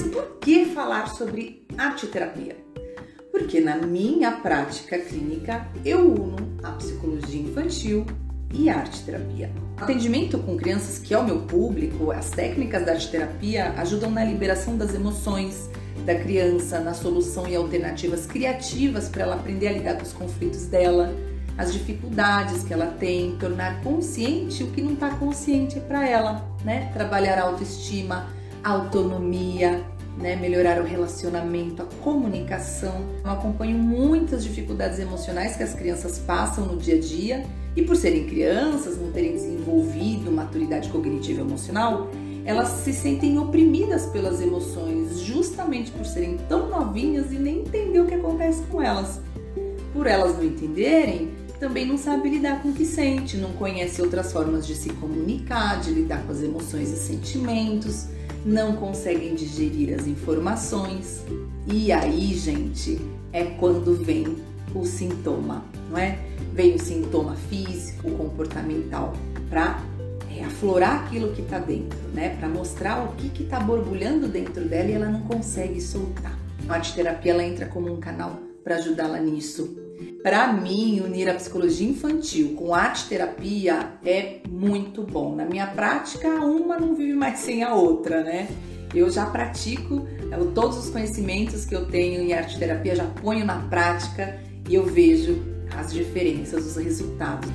Mas por que falar sobre arte terapia? Porque na minha prática clínica eu uno a psicologia infantil e arte terapia. Atendimento com crianças, que é o meu público, as técnicas da arte terapia ajudam na liberação das emoções da criança, na solução e alternativas criativas para ela aprender a lidar com os conflitos dela, as dificuldades que ela tem, tornar consciente o que não está consciente para ela, né? Trabalhar a autoestima, autonomia, né? Melhorar o relacionamento, a comunicação. Eu acompanho muitas dificuldades emocionais que as crianças passam no dia a dia e por serem crianças, não terem desenvolvido maturidade cognitiva e emocional, elas se sentem oprimidas pelas emoções, justamente por serem tão novinhas e nem entender o que acontece com elas. Por elas não entenderem, também não sabe lidar com o que sente, não conhece outras formas de se comunicar, de lidar com as emoções e sentimentos, não conseguem digerir as informações. E aí, gente, é quando vem o sintoma, não é? Vem o sintoma físico, comportamental, para aflorar aquilo que está dentro, né? Para mostrar o que está borbulhando dentro dela e ela não consegue soltar. A arte terapia ela entra como um canal para ajudá-la nisso. Para mim, unir a psicologia infantil com arte terapia é muito bom. Na minha prática, uma não vive mais sem a outra, né? Eu já pratico eu, todos os conhecimentos que eu tenho em arte terapia, já ponho na prática e eu vejo as diferenças, os resultados.